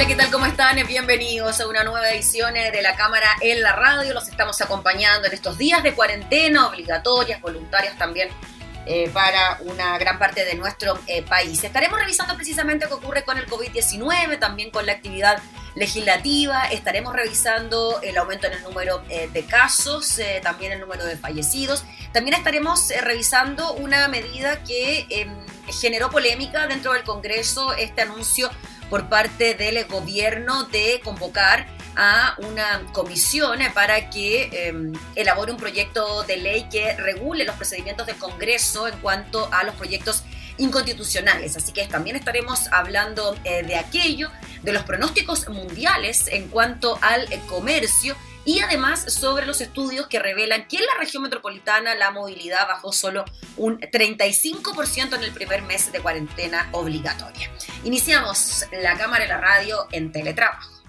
Hola, ¿qué tal? ¿Cómo están? Bienvenidos a una nueva edición de la Cámara en la Radio. Los estamos acompañando en estos días de cuarentena obligatorias, voluntarias también eh, para una gran parte de nuestro eh, país. Estaremos revisando precisamente qué ocurre con el COVID-19, también con la actividad legislativa, estaremos revisando el aumento en el número eh, de casos, también el número de fallecidos, también estaremos revisando una medida que em, generó polémica dentro del Congreso, este anuncio por parte del gobierno de convocar a una comisión para que em, elabore un proyecto de ley que regule los procedimientos del Congreso en cuanto a los proyectos inconstitucionales. Así que también estaremos hablando eh, de aquello, de los pronósticos mundiales en cuanto al comercio y además sobre los estudios que revelan que en la región metropolitana la movilidad bajó solo un 35% en el primer mes de cuarentena obligatoria. Iniciamos la cámara y la radio en teletrabajo.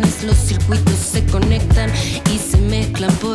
los circuitos se conectan y se mezclan por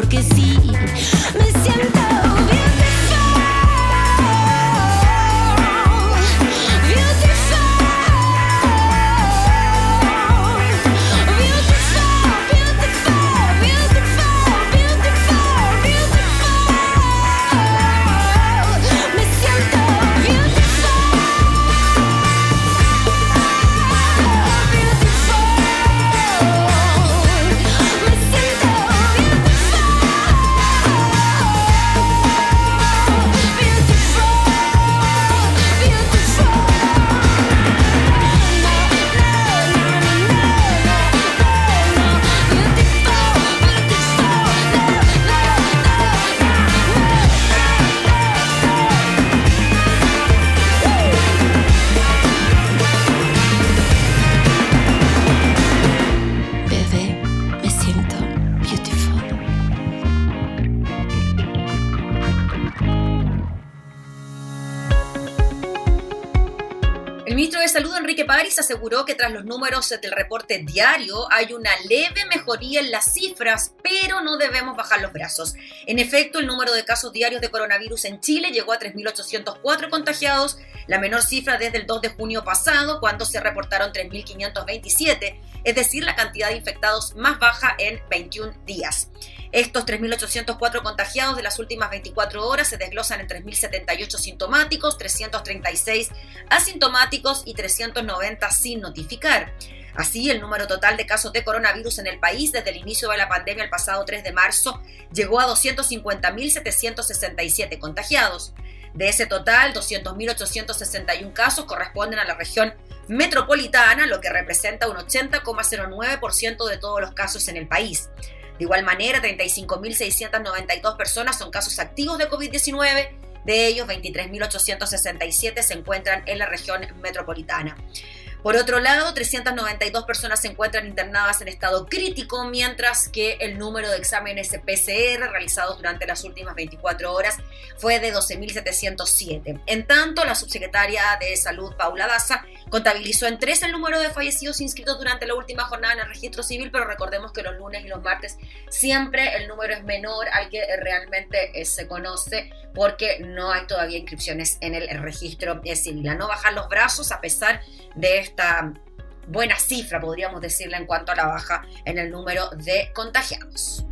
del reporte diario hay una leve mejoría en las cifras, pero no debemos bajar los brazos. En efecto, el número de casos diarios de coronavirus en Chile llegó a 3.804 contagiados, la menor cifra desde el 2 de junio pasado, cuando se reportaron 3.527, es decir, la cantidad de infectados más baja en 21 días. Estos 3.804 contagiados de las últimas 24 horas se desglosan en 3.078 sintomáticos, 336 asintomáticos y 390 sin notificar. Así, el número total de casos de coronavirus en el país desde el inicio de la pandemia el pasado 3 de marzo llegó a 250.767 contagiados. De ese total, 200.861 casos corresponden a la región metropolitana, lo que representa un 80,09% de todos los casos en el país. De igual manera, 35.692 personas son casos activos de COVID-19, de ellos 23.867 se encuentran en la región metropolitana. Por otro lado, 392 personas se encuentran internadas en estado crítico, mientras que el número de exámenes PCR realizados durante las últimas 24 horas fue de 12.707. En tanto, la subsecretaria de Salud, Paula Daza, contabilizó en tres el número de fallecidos inscritos durante la última jornada en el registro civil, pero recordemos que los lunes y los martes siempre el número es menor al que realmente eh, se conoce porque no hay todavía inscripciones en el registro civil. A no bajar los brazos a pesar de esta buena cifra, podríamos decirle, en cuanto a la baja en el número de contagiados.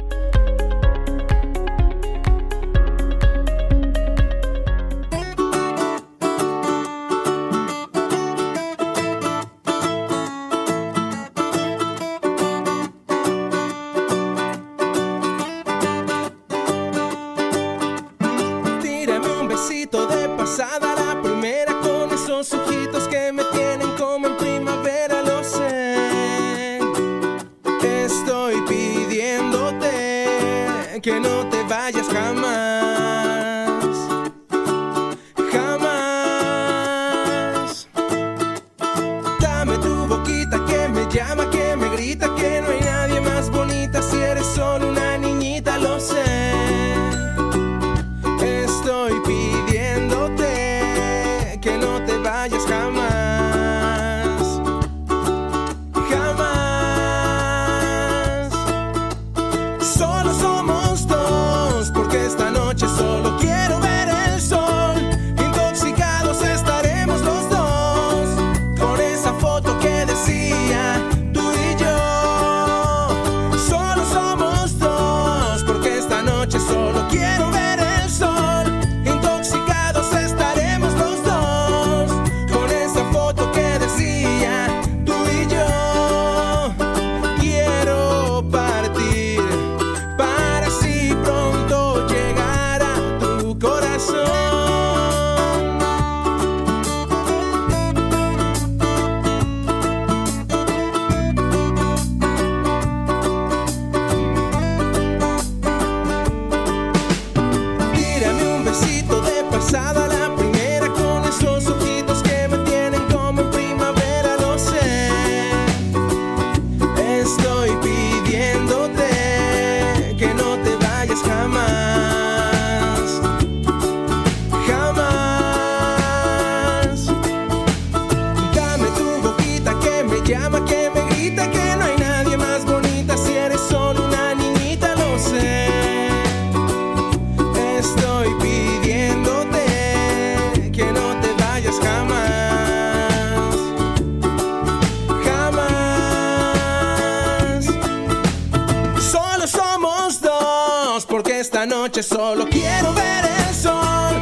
porque esta noche solo quiero ver el sol.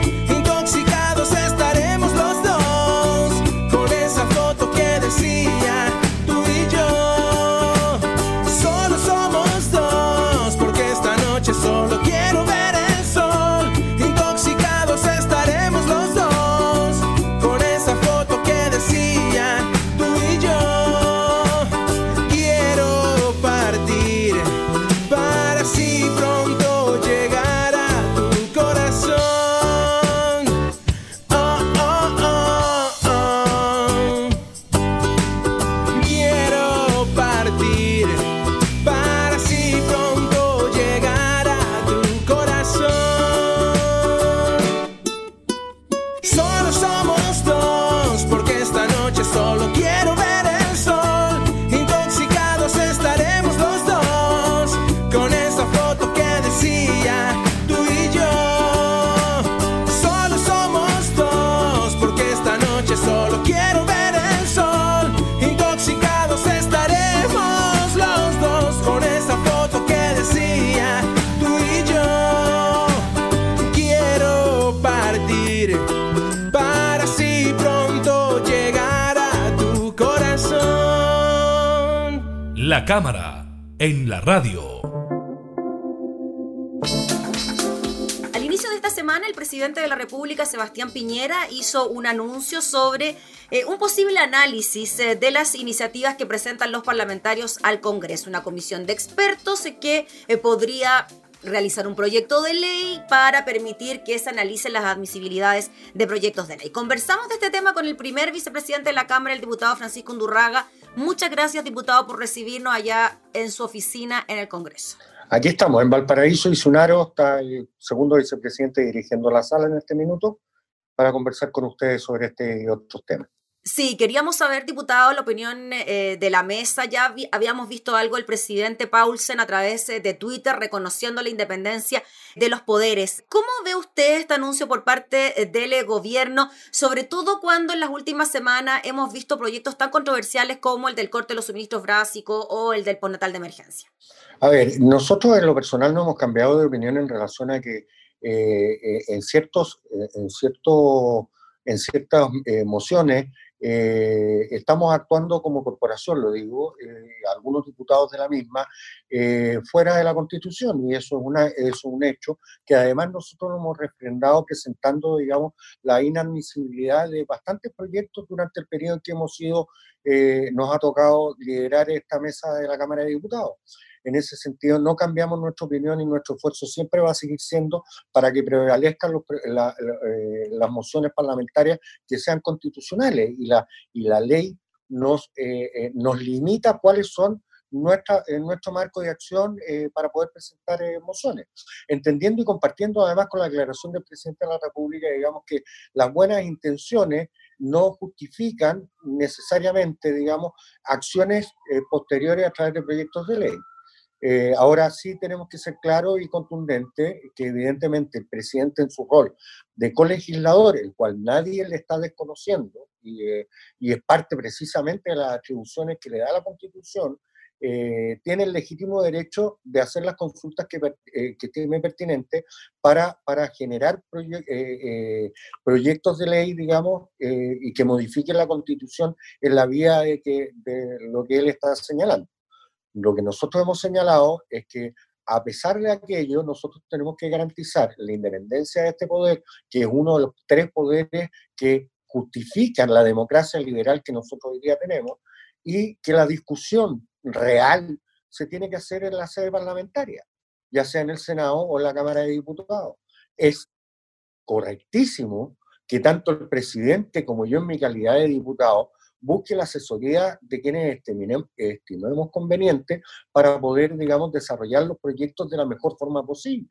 La cámara, en la radio. Al inicio de esta semana, el presidente de la República, Sebastián Piñera, hizo un anuncio sobre eh, un posible análisis eh, de las iniciativas que presentan los parlamentarios al Congreso. Una comisión de expertos que eh, podría realizar un proyecto de ley para permitir que se analicen las admisibilidades de proyectos de ley. Conversamos de este tema con el primer vicepresidente de la Cámara, el diputado Francisco Undurraga. Muchas gracias, diputado, por recibirnos allá en su oficina en el Congreso. Aquí estamos, en Valparaíso y Sunaro, está el segundo vicepresidente dirigiendo la sala en este minuto para conversar con ustedes sobre este y otros temas. Sí, queríamos saber, diputado, la opinión eh, de la mesa. Ya habíamos visto algo el presidente Paulsen a través eh, de Twitter reconociendo la independencia de los poderes. ¿Cómo ve usted este anuncio por parte eh, del gobierno, sobre todo cuando en las últimas semanas hemos visto proyectos tan controversiales como el del corte de los suministros básicos o el del postnatal de emergencia? A ver, nosotros en lo personal no hemos cambiado de opinión en relación a que en ciertos, en cierto, en ciertas mociones eh, estamos actuando como corporación, lo digo, eh, algunos diputados de la misma, eh, fuera de la Constitución, y eso es, una, es un hecho que además nosotros lo hemos refrendado presentando, digamos, la inadmisibilidad de bastantes proyectos durante el periodo en que hemos sido, nos ha tocado liderar esta mesa de la Cámara de Diputados. En ese sentido, no cambiamos nuestra opinión y nuestro esfuerzo siempre va a seguir siendo para que prevalezcan eh, las mociones parlamentarias que sean constitucionales y la, y la ley nos, eh, eh, nos limita cuáles son nuestra, en nuestro marco de acción para poder presentar mociones, entendiendo y compartiendo además con la declaración del presidente de la República, digamos que las buenas intenciones no justifican necesariamente, digamos, acciones posteriores a través de proyectos de ley. Eh, ahora sí tenemos que ser claros y contundentes que evidentemente el presidente en su rol de colegislador, el cual nadie le está desconociendo y, eh, y es parte precisamente de las atribuciones que le da la Constitución, eh, tiene el legítimo derecho de hacer las consultas que, eh, que tiene pertinente para, para generar proyectos de ley, digamos, y que modifiquen la Constitución en la vía de, que, de lo que él está señalando. Lo que nosotros hemos señalado es que a pesar de aquello, nosotros tenemos que garantizar la independencia de este poder, que es uno de los tres poderes que justifican la democracia liberal que nosotros hoy día tenemos, y que la discusión real se tiene que hacer en la sede parlamentaria, ya sea en el Senado o en la Cámara de Diputados. Es correctísimo que tanto el presidente como yo en mi calidad de diputado busque la asesoría de quienes estimemos conveniente para poder, digamos, desarrollar los proyectos de la mejor forma posible.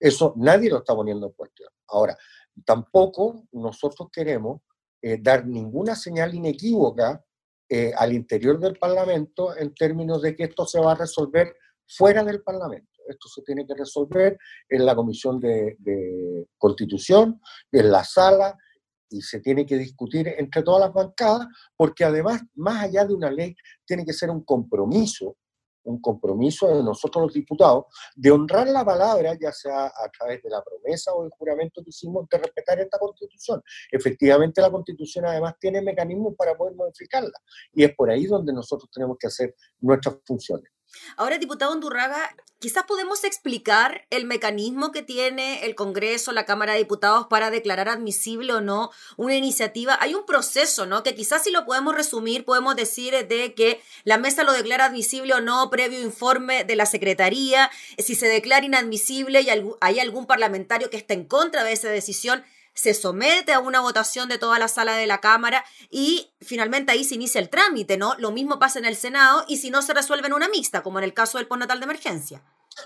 Eso nadie lo está poniendo en cuestión. Ahora, tampoco nosotros queremos eh, dar ninguna señal inequívoca eh, al interior del Parlamento en términos de que esto se va a resolver fuera del Parlamento. Esto se tiene que resolver en la Comisión de, de Constitución, en la sala, y se tiene que discutir entre todas las bancadas, porque además, más allá de una ley, tiene que ser un compromiso, un compromiso de nosotros los diputados, de honrar la palabra, ya sea a través de la promesa o el juramento que hicimos de respetar esta constitución. Efectivamente, la constitución además tiene mecanismos para poder modificarla, y es por ahí donde nosotros tenemos que hacer nuestras funciones. Ahora, diputado Undurraga, quizás podemos explicar el mecanismo que tiene el Congreso, la Cámara de Diputados para declarar admisible o no una iniciativa. Hay un proceso, ¿no? Que quizás si lo podemos resumir, podemos decir de que la mesa lo declara admisible o no previo informe de la Secretaría. Si se declara inadmisible y hay algún parlamentario que está en contra de esa decisión, se somete a una votación de toda la sala de la Cámara y finalmente ahí se inicia el trámite, ¿no? Lo mismo pasa en el Senado y si no se resuelve en una mixta, como en el caso del postnatal de emergencia.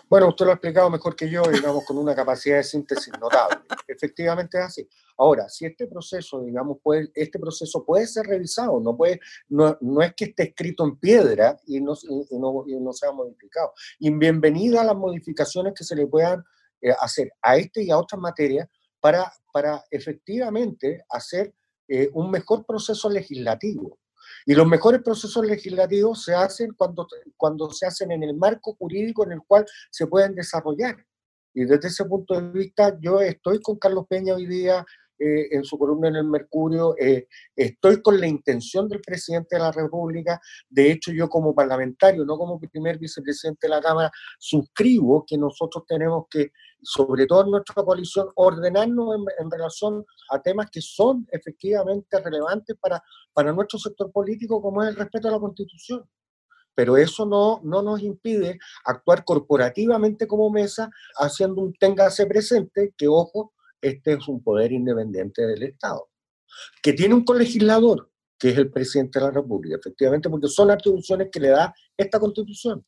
Bueno, usted lo ha explicado mejor que yo, digamos, con una capacidad de síntesis notable. Efectivamente es así. Ahora, si este proceso, digamos, puede, este proceso puede ser revisado, no, puede, no, no es que esté escrito en piedra y no, y no, y no sea modificado. Y bienvenida a las modificaciones que se le puedan eh, hacer a este y a otras materias para, para efectivamente hacer eh, un mejor proceso legislativo. Y los mejores procesos legislativos se hacen cuando, cuando se hacen en el marco jurídico en el cual se pueden desarrollar. Y desde ese punto de vista, yo estoy con Carlos Peña hoy día eh, en su columna en el Mercurio, eh, estoy con la intención del presidente de la República, de hecho yo como parlamentario, no como primer vicepresidente de la Cámara, suscribo que nosotros tenemos que, sobre todo en nuestra coalición, ordenarnos en, relación a temas que son efectivamente relevantes para, para nuestro sector político, como es el respeto a la Constitución. Pero eso no, no nos impide actuar corporativamente como mesa, haciendo un téngase presente que, ojo, este es un poder independiente del Estado, que tiene un colegislador, que es el presidente de la República, efectivamente, porque son atribuciones que le da esta constitución.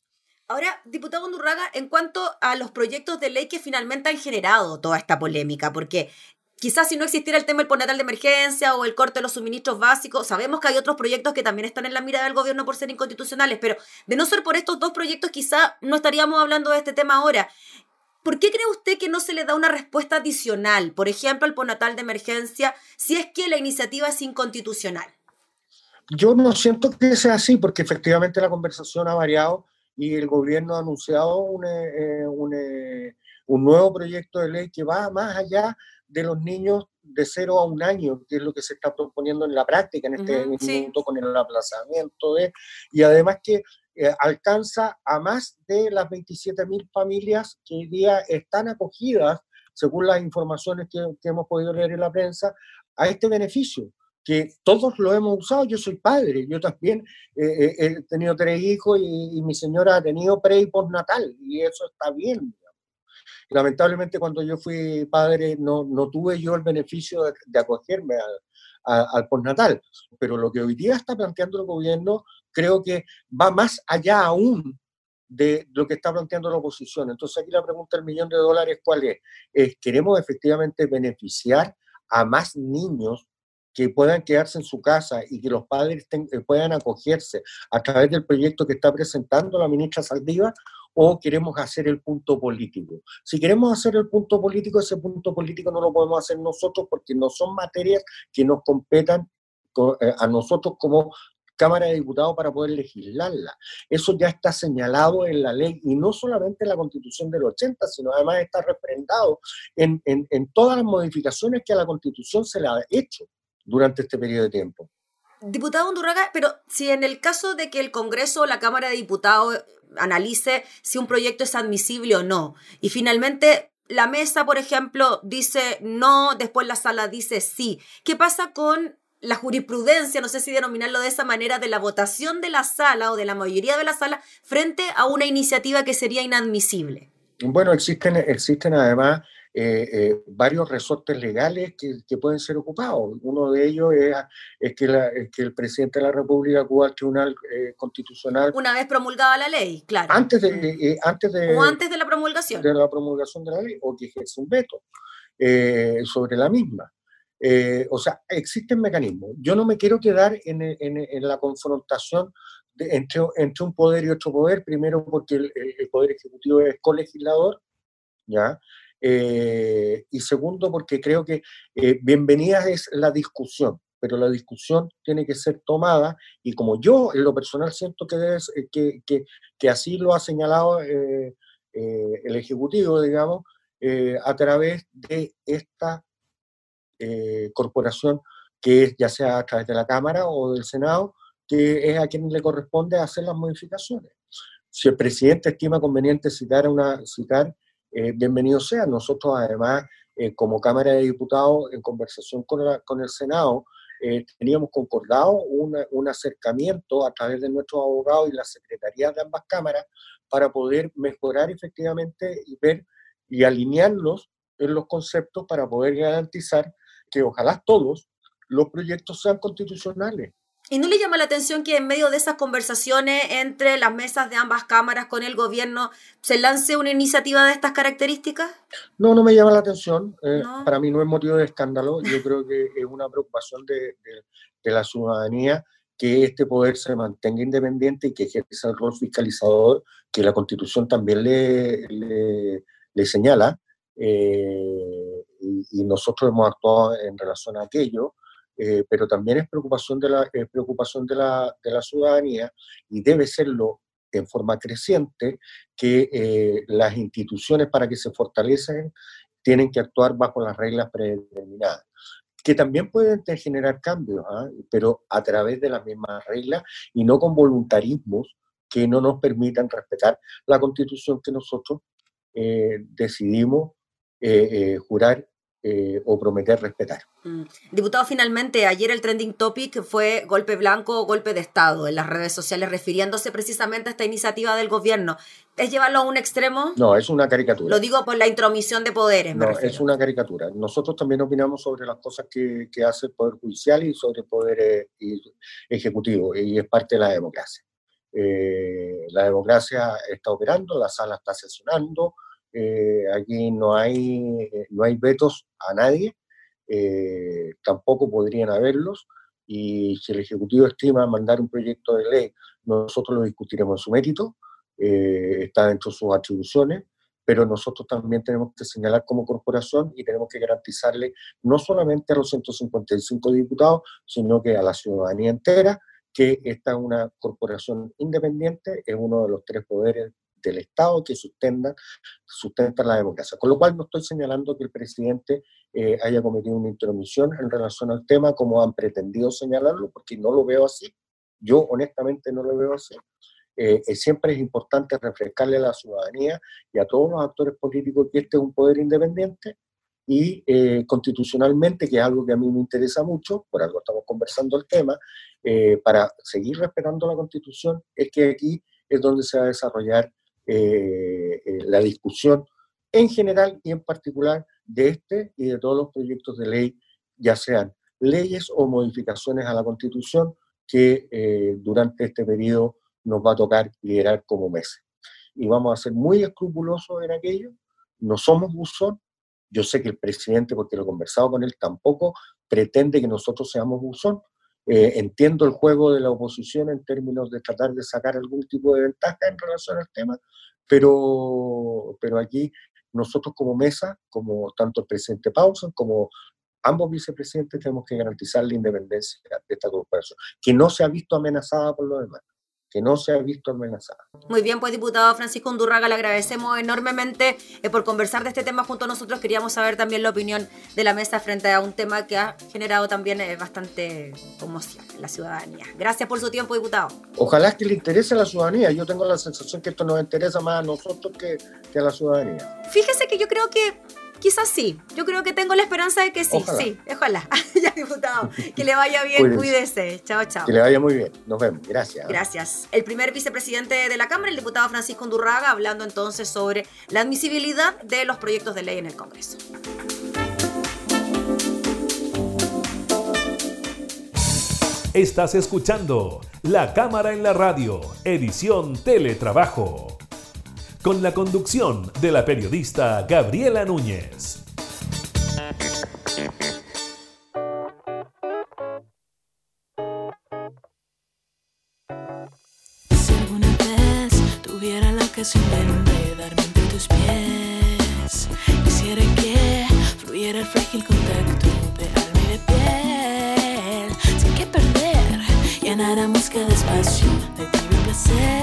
Ahora, diputado Undurraga, en cuanto a los proyectos de ley que finalmente han generado toda esta polémica, porque quizás si no existiera el tema del postnatal de emergencia o el corte de los suministros básicos, sabemos que hay otros proyectos que también están en la mira del gobierno por ser inconstitucionales, pero de no ser por estos dos proyectos, quizás no estaríamos hablando de este tema ahora. ¿Por qué cree usted que no se le da una respuesta adicional, por ejemplo, al postnatal de emergencia, si es que la iniciativa es inconstitucional? Yo no siento que sea así, porque efectivamente la conversación ha variado y el gobierno ha anunciado un, eh, un, eh, un nuevo proyecto de ley que va más allá de los niños de 0 a un año, que es lo que se está proponiendo en la práctica en este momento con el aplazamiento de, y además que eh, alcanza a más de las 27.000 familias que hoy día están acogidas, según las informaciones que, hemos podido leer en la prensa, a este beneficio que todos lo hemos usado. Yo soy padre, yo también eh, eh, he tenido tres hijos y, mi señora ha tenido pre y postnatal, y eso está bien. Lamentablemente cuando yo fui padre no, no tuve yo el beneficio de, acogerme al, al postnatal, pero lo que hoy día está planteando el gobierno creo que va más allá aún de lo que está planteando la oposición. Entonces aquí la pregunta del millón de dólares, ¿cuál es? es ¿Queremos efectivamente beneficiar a más niños que puedan quedarse en su casa y que los padres eh, puedan acogerse a través del proyecto que está presentando la ministra Saldiva o queremos hacer el punto político. Si queremos hacer el punto político, ese punto político no lo podemos hacer nosotros porque no son materias que nos competan eh, a nosotros como Cámara de Diputados para poder legislarla. Eso ya está señalado en la ley y no solamente en la Constitución del 80, sino además está representado en, en, en todas las modificaciones que a la Constitución se le ha hecho durante este periodo de tiempo. Diputado Undurraga, pero si en el caso de que el Congreso o la Cámara de Diputados analice si un proyecto es admisible o no. Y finalmente la mesa, por ejemplo, dice no, después la sala dice sí. ¿Qué pasa con la jurisprudencia, no sé si denominarlo de esa manera, de la votación de la sala o de la mayoría de la sala frente a una iniciativa que sería inadmisible? Bueno, existen, existen además eh, eh, varios resortes legales que, pueden ser ocupados. Uno de ellos es, que, el presidente de la República acuda al Tribunal eh, Constitucional. Una vez promulgada la ley, claro. Antes de, antes de, o antes de la promulgación. De la promulgación de la ley, o que ejerce un veto sobre la misma. o sea, existen mecanismos. Yo no me quiero quedar en, en, la confrontación entre, entre, un poder y otro poder, primero porque el, el Poder Ejecutivo es colegislador, ¿ya? Eh, y segundo, porque creo que eh, bienvenida es la discusión, pero la discusión tiene que ser tomada y como yo en lo personal siento que, eh, que, que, que, así lo ha señalado el Ejecutivo, digamos, a través de esta corporación que es ya sea a través de la Cámara o del Senado, que es a quien le corresponde hacer las modificaciones. Si el presidente estima conveniente citar, una, citar eh, bienvenido sea. Nosotros además, eh, como Cámara de Diputados, en conversación con, con el Senado, eh, teníamos concordado un acercamiento a través de nuestros abogados y las secretarías de ambas cámaras para poder mejorar efectivamente y ver y alinearnos en los conceptos para poder garantizar que ojalá todos los proyectos sean constitucionales. ¿Y no le llama la atención que en medio de esas conversaciones entre las mesas de ambas cámaras con el gobierno se lance una iniciativa de estas características? No, no me llama la atención. Eh, para mí no es motivo de escándalo. Yo creo que es una preocupación de, la ciudadanía que este poder se mantenga independiente y que ejerza el rol fiscalizador que la Constitución también le, le, señala. Eh, y, y nosotros hemos actuado en relación a aquello. Eh, pero también es preocupación, de la, preocupación de la, de la ciudadanía y debe serlo en forma creciente que eh, las instituciones para que se fortalecen tienen que actuar bajo las reglas predeterminadas. que también pueden generar cambios, ¿ah? pero a través de las mismas reglas y no con voluntarismos que no nos permitan respetar la constitución que nosotros eh, decidimos eh, eh, o prometer respetar. Mm. Diputado, finalmente, ayer el trending topic fue golpe blanco o golpe de Estado en las redes sociales, refiriéndose precisamente a esta iniciativa del gobierno. ¿Es llevarlo a un extremo? No, es una caricatura. Lo digo por la intromisión de poderes. no, es una caricatura. Nosotros también opinamos sobre las cosas que, que hace el Poder Judicial y sobre el Poder Ejecutivo, y es parte de la democracia. Eh, la democracia está operando, la sala está sesionando, eh, aquí no hay, no hay vetos a nadie, eh, tampoco podrían haberlos, y si el Ejecutivo estima mandar un proyecto de ley, nosotros lo discutiremos en su mérito, está dentro de sus atribuciones, pero nosotros también tenemos que señalar como corporación y tenemos que garantizarle no solamente a los 155 diputados, sino que a la ciudadanía entera que esta es una corporación independiente, es uno de los tres poderes del Estado que sustentan, sustentan la democracia. Con lo cual no estoy señalando que el presidente eh, haya cometido una intromisión en relación al tema como han pretendido señalarlo, porque no lo veo así. Yo honestamente no lo veo así. Eh, eh, siempre es importante refrescarle a la ciudadanía y a todos los actores políticos que este es un poder independiente y constitucionalmente, que es algo que a mí me interesa mucho, por algo estamos conversando el tema, eh, para seguir respetando la Constitución, es que aquí es donde se va a desarrollar eh, eh, la discusión en general y en particular de este y de todos los proyectos de ley, ya sean leyes o modificaciones a la Constitución que durante este periodo nos va a tocar liderar como meses. Y vamos a ser muy escrupulosos en aquello. No somos buzón. Yo sé que el presidente, porque lo he conversado con él, tampoco pretende que nosotros seamos buzón, eh, entiendo el juego de la oposición en términos de tratar de sacar algún tipo de ventaja en relación al tema, pero, pero aquí nosotros como mesa, como tanto el presidente Paulson como ambos vicepresidentes, tenemos que garantizar la independencia de esta corporación, que no se ha visto amenazada por lo demás que no se ha visto amenazada. Muy bien, pues diputado Francisco Undurraga, le agradecemos enormemente eh, por conversar de este tema junto a nosotros. Queríamos saber también la opinión de la mesa frente a un tema que ha generado también eh, bastante conmoción en la ciudadanía. Gracias por su tiempo, diputado. Ojalá que le interese a la ciudadanía. Yo tengo la sensación que esto nos interesa más a nosotros que, que a la ciudadanía. Fíjese que yo creo que Quizás sí. Yo creo que tengo la esperanza de que sí. Sí, ojalá. ya, diputado. Que le vaya bien, cuídese. Chao, chao. Que le vaya muy bien. Nos vemos. Gracias. Gracias. El primer vicepresidente de la Cámara, el diputado Francisco Undurraga, hablando entonces sobre la admisibilidad de los proyectos de ley en el Congreso. Estás escuchando La Cámara en la Radio, edición Teletrabajo con la conducción de la periodista Gabriela Núñez. Si alguna vez tuviera la ocasión de darme entre tus pies, quisiera que fluyera el frágil contacto de alma y de piel, sin que perder, llenáramos cada espacio de tibio placer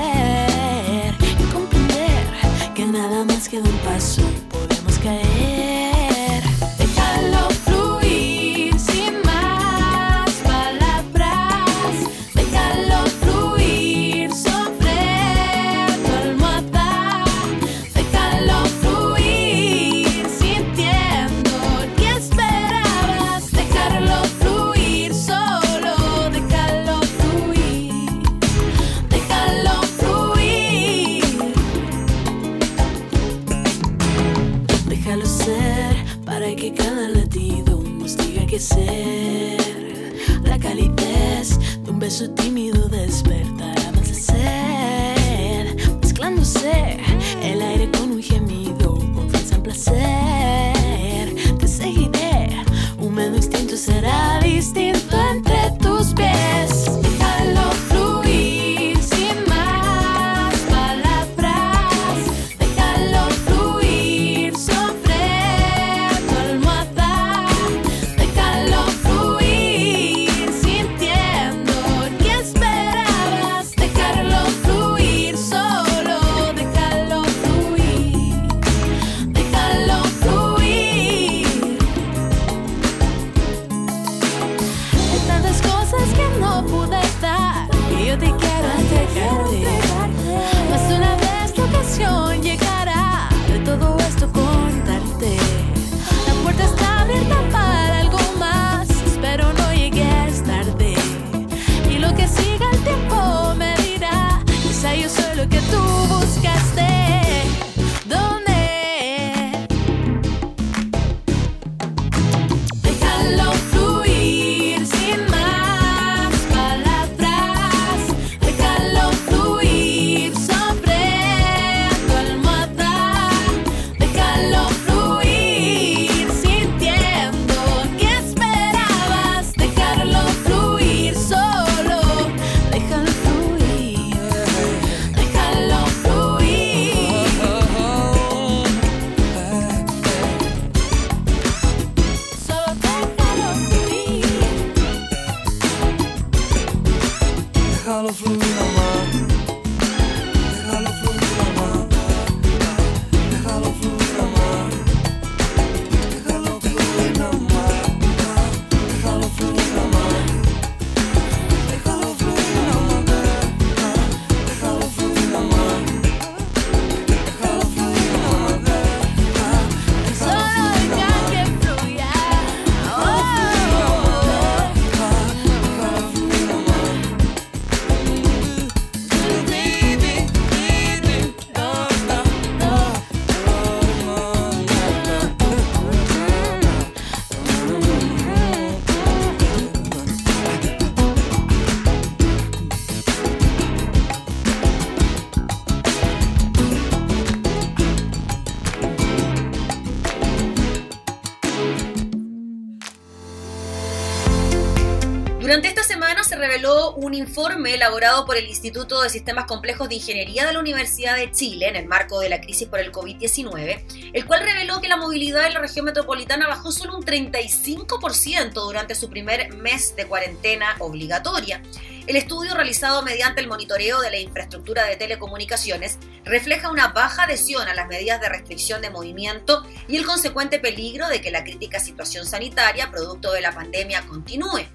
un informe elaborado por el Instituto de Sistemas Complejos de Ingeniería de la Universidad de Chile en el marco de la crisis por el COVID-19, el cual reveló que la movilidad en la región metropolitana bajó solo un 35% durante su primer mes de cuarentena obligatoria. El estudio realizado mediante el monitoreo de la infraestructura de telecomunicaciones refleja una baja adhesión a las medidas de restricción de movimiento y el consecuente peligro de que la crítica situación sanitaria producto de la pandemia continúe.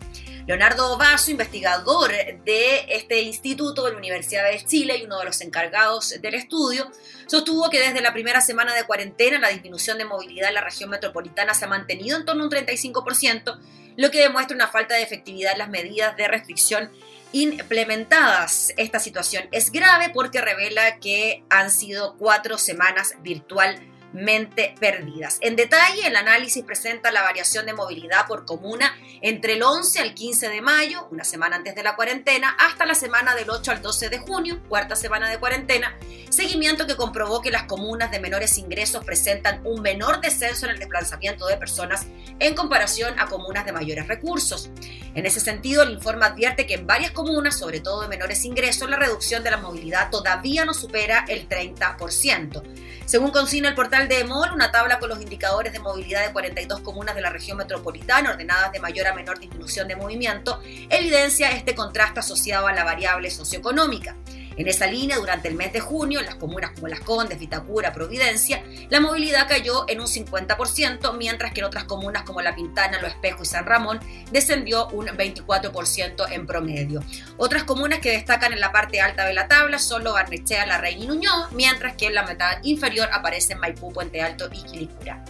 Leonardo Vaso, investigador de este instituto de la Universidad de Chile y uno de los encargados del estudio, sostuvo que desde la primera semana de cuarentena la disminución de movilidad en la región metropolitana se ha mantenido en torno a un 35%, lo que demuestra una falta de efectividad en las medidas de restricción implementadas. Esta situación es grave porque revela que han sido cuatro semanas virtualmente mente perdidas. En detalle, el análisis presenta la variación de movilidad por comuna entre el 11 al 15 de mayo, una semana antes de la cuarentena, hasta la semana del 8 al 12 de junio, cuarta semana de cuarentena, seguimiento que comprobó que las comunas de menores ingresos presentan un menor descenso en el desplazamiento de personas en comparación a comunas de mayores recursos. En ese sentido, el informe advierte que en varias comunas, sobre todo de menores ingresos, la reducción de la movilidad todavía no supera el 30%. Según consigna el portal de EMOL, una tabla con los indicadores de movilidad de 42 comunas de la región metropolitana, ordenadas de mayor a menor disminución de movimiento, evidencia este contraste asociado a la variable socioeconómica. En esa línea, durante el mes de junio, en las comunas como Las Condes, Vitacura, Providencia, la movilidad cayó en un 50%, mientras que en otras comunas como La Pintana, Lo Espejo y San Ramón descendió un 24% en promedio. Otras comunas que destacan en la parte alta de la tabla son Lo Barnechea, La Reina y Nuñoa, mientras que en la mitad inferior aparecen Maipú, Puente Alto y Quilicura.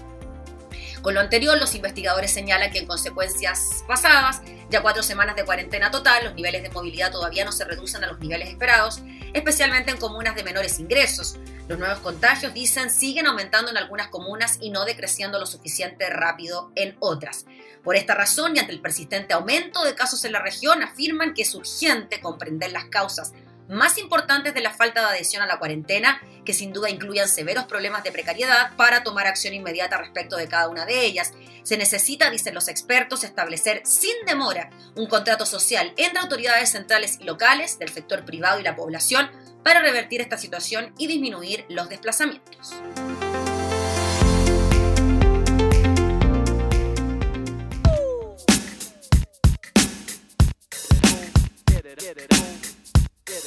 Con lo anterior, los investigadores señalan que en consecuencias pasadas, ya cuatro semanas de cuarentena total, los niveles de movilidad todavía no se reducen a los niveles esperados, especialmente en comunas de menores ingresos. Los nuevos contagios, dicen, siguen aumentando en algunas comunas y no decreciendo lo suficiente rápido en otras. Por esta razón y ante el persistente aumento de casos en la región, afirman que es urgente comprender las causas más importantes de la falta de adhesión a la cuarentena, que sin duda incluyan severos problemas de precariedad, para tomar acción inmediata respecto de cada una de ellas. Se necesita, dicen los expertos, establecer sin demora un contrato social entre autoridades centrales y locales del sector privado y la población para revertir esta situación y disminuir los desplazamientos. Tu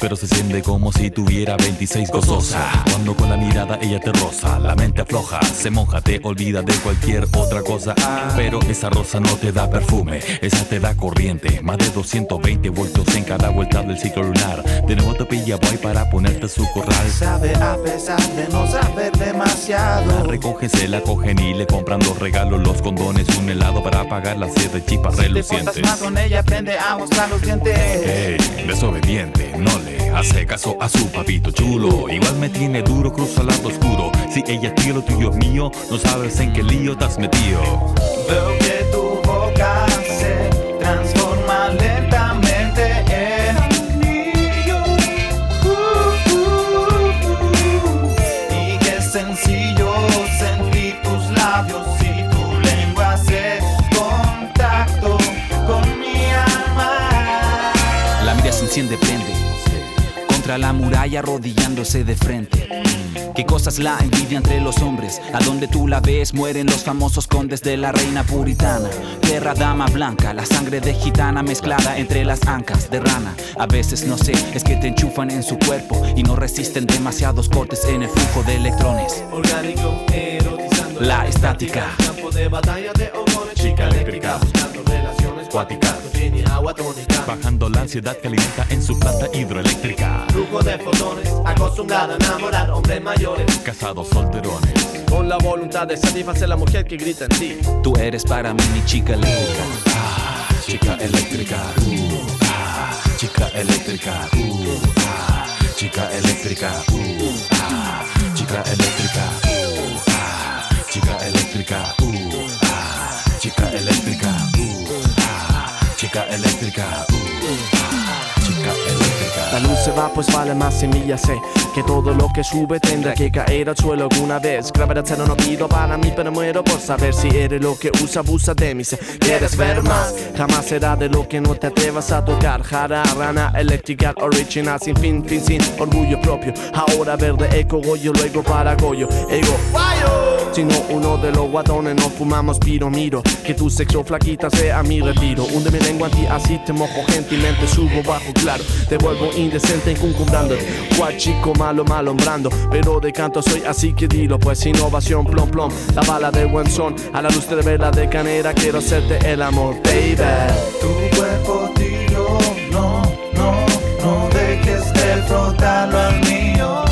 pero se siente como si tuviera 26 gozosa. Cuando con la mirada ella te roza, la mente afloja, se moja, te olvida de cualquier otra cosa. Pero esa rosa no te da perfume, esa te da corriente. Más de 220 voltios en cada vuelta del ciclo lunar. De nuevo te pilla boy para ponerte su corral. Sabe a pesar de no saber La demasiado. recogen, se la cogen y le compran los regalos, los condones, un helado para pagar las siete chipas Te portas relucientes. mal con ella, aprende a mostrar los dientes. Ey, desobediente, no le hace caso a su papito chulo. Igual me tiene duro, cruza lado oscuro. Si ella es tuyo, lo tuyo es mío, no sabes en qué lío te has metido. Veo que tu boca se transforma lentamente en anillo. Uh, uh, uh. Y qué sencillo sentir tus labios y tu lengua hacer contacto con mi alma. La mira se enciende, prende. Contra la muralla arrodillándose de frente. Qué cosas la envidia entre los hombres. A donde tú la ves mueren los famosos condes de la reina puritana. Guerra dama blanca, la sangre de gitana mezclada entre las ancas de rana. A veces no sé, es que te enchufan en su cuerpo y no resisten demasiados cortes en el flujo de electrones. Orgánico, erotizando La estática. Campo de batalla de hormonas. Chica eléctrica, buscando relaciones cuáticas. Tiene agua tónica. Bajando la ansiedad que alimenta en su planta hidroeléctrica. Flujo de fotones. Acostumbrada a enamorar hombres mayores. Casados solterones. Con la voluntad de satisfacer la mujer que grita en ti. Tú eres para mí mi chica eléctrica. Ah, chica eléctrica. uh, ah, chica eléctrica. uh, ah, chica eléctrica. uh, ah, chica eléctrica. uh, ah, chica eléctrica. uh, ah, chica eléctrica. uh, ah, chica eléctrica. uh, eléctrica. La luz se va, pues vale más semilla sé que todo lo que sube tendrá que caer al suelo alguna vez. Gravedad cero no pido para mí, pero muero por saber si eres lo que usa, abusa de mí. Si quieres ver más, jamás será de lo que no te atrevas a tocar. Jara, rana, eléctrica, original, sin fin, fin, sin orgullo propio. Ahora verde, eco, goyo, luego para goyo, ego. Si no, uno de los guatones no fumamos piro, miro Que tu sexo flaquita sea mi retiro Hunde mi lengua en ti, así te mojo gentilmente Subo bajo, claro, te vuelvo indecente Incuncumbrando, cual chico malo, malombrando Pero de canto soy así que dilo Pues innovación, plom, plom. La bala de buen son, a la luz de vela de canera Quiero hacerte el amor, baby. Tu cuerpo tiro, no, no, no dejes de frotarlo al mío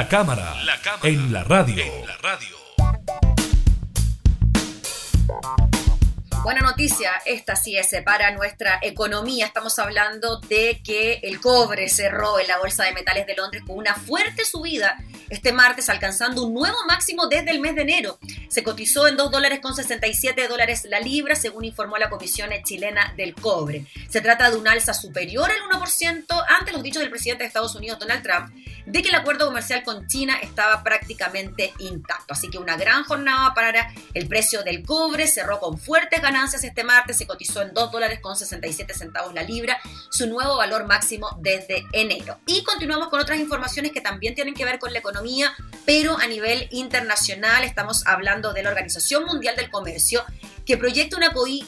La cámara, en la radio. Buena noticia, esta sí es para nuestra economía. Estamos hablando de que el cobre cerró en la Bolsa de Metales de Londres con una fuerte subida este martes, alcanzando un nuevo máximo desde el mes de enero. Se cotizó en 2 dólares con 67 dólares la libra, según informó la Comisión Chilena del Cobre. Se trata de un alza superior al 1% ante los dichos del presidente de Estados Unidos, Donald Trump, de que el acuerdo comercial con China estaba prácticamente intacto. Así que una gran jornada para el precio del cobre. Cerró con fuertes ganancias este martes. Se cotizó en 2 dólares con 67 centavos la libra, su nuevo valor máximo desde enero. Y continuamos con otras informaciones que también tienen que ver con la economía, pero a nivel internacional estamos hablando de la Organización Mundial del Comercio, que proyecta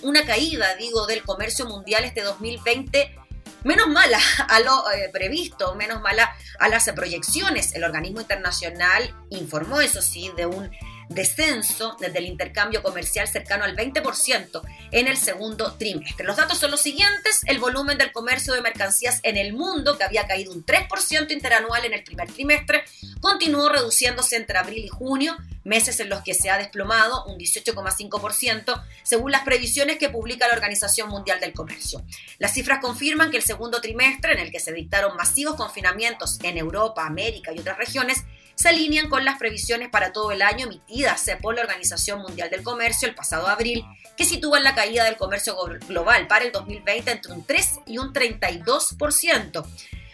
una, caída, digo, del comercio mundial este 2020 menos mala a lo eh, previsto, menos mala a las proyecciones. El organismo internacional informó, eso sí, de un descenso desde el intercambio comercial cercano al 20% en el segundo trimestre. Los datos son los siguientes. El volumen del comercio de mercancías en el mundo, que había caído un 3% interanual en el primer trimestre, continuó reduciéndose entre abril y junio, meses en los que se ha desplomado un 18,5%, según las previsiones que publica la Organización Mundial del Comercio. Las cifras confirman que el segundo trimestre, en el que se dictaron masivos confinamientos en Europa, América y otras regiones, se alinean con las previsiones para todo el año emitidas por la Organización Mundial del Comercio el pasado abril, que sitúan la caída del comercio global para el 2020 entre un 3 y un 32%.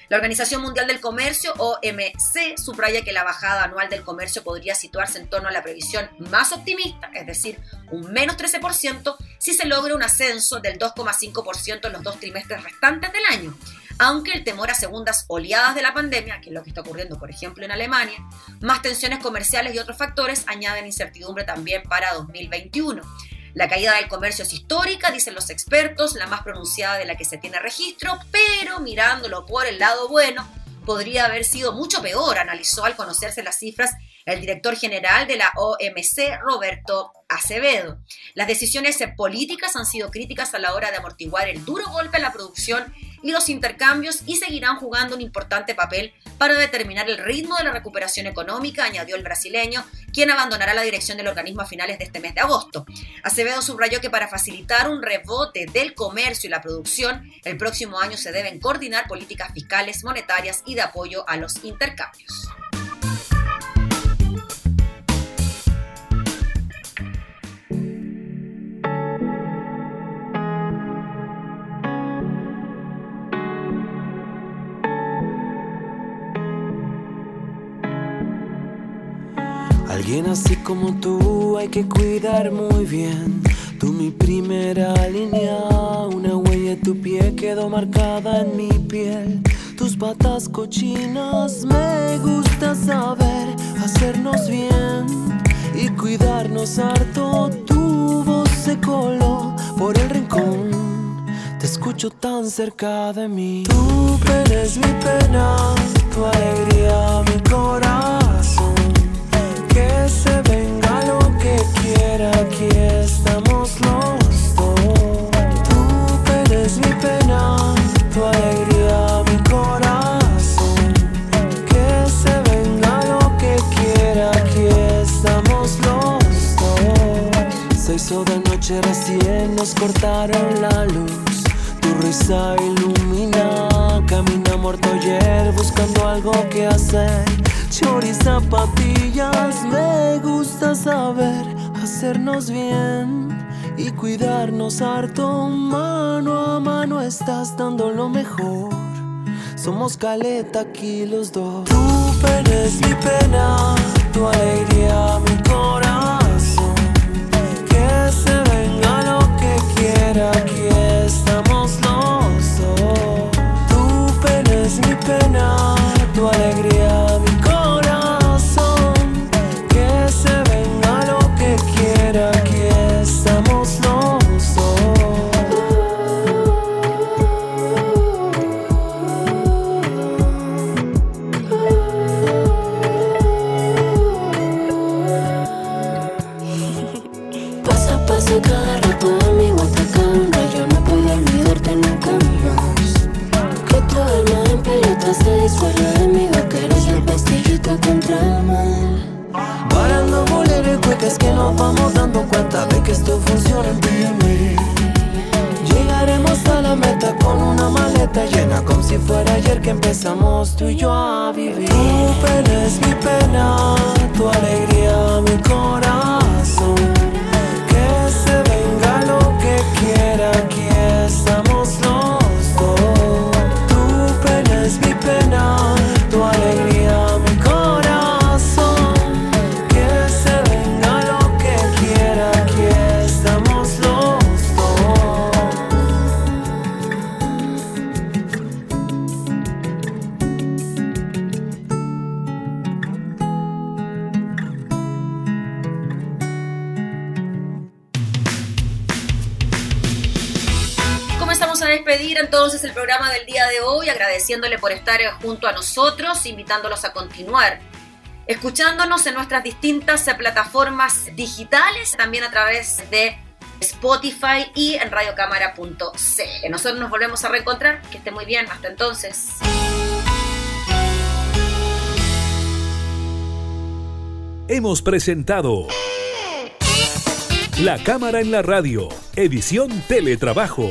La Organización Mundial del Comercio, OMC, subraya que la bajada anual del comercio podría situarse en torno a la previsión más optimista, es decir, un menos 13%, si se logra un ascenso del 2,5% en los dos trimestres restantes del año. Aunque el temor a segundas oleadas de la pandemia, que es lo que está ocurriendo, por ejemplo, en Alemania, más tensiones comerciales y otros factores añaden incertidumbre también para 2021. La caída del comercio es histórica, dicen los expertos, la más pronunciada de la que se tiene registro, pero mirándolo por el lado bueno, podría haber sido mucho peor, analizó al conocerse las cifras el director general de la OMC, Roberto Acevedo. Las decisiones políticas han sido críticas a la hora de amortiguar el duro golpe a la producción y los intercambios y seguirán jugando un importante papel para determinar el ritmo de la recuperación económica, añadió el brasileño, quien abandonará la dirección del organismo a finales de este mes de agosto. Acevedo subrayó que para facilitar un rebote del comercio y la producción, el próximo año se deben coordinar políticas fiscales, monetarias y de apoyo a los intercambios. Alguien así como tú hay que cuidar muy bien. Tú mi primera línea, una huella de tu pie quedó marcada en mi piel. Tus patas cochinas me gusta saber hacernos bien y cuidarnos harto. Tu voz se coló por el rincón. Te escucho tan cerca de mí. Tu pena es mi pena, tu alegría mi corazón zapatillas, me gusta saber hacernos bien y cuidarnos harto. Mano a mano estás dando lo mejor. Somos caleta aquí los dos. Tu pena mi pena, tu alegría mi corazón. Que se venga lo que quiera, aquí estamos los dos. Tu pena mi pena, tu alegría si fuera ayer que empezamos tú y yo a vivir. Tu pena es mi pena, tu alegría mi corazón. Entonces el programa del día de hoy, agradeciéndole por estar eh, junto a nosotros, invitándolos a continuar escuchándonos en nuestras distintas eh, plataformas digitales, también a través de Spotify y en radiocámara.c. Nosotros nos volvemos a reencontrar, que esté muy bien, hasta entonces. Hemos presentado La Cámara en la Radio, edición Teletrabajo.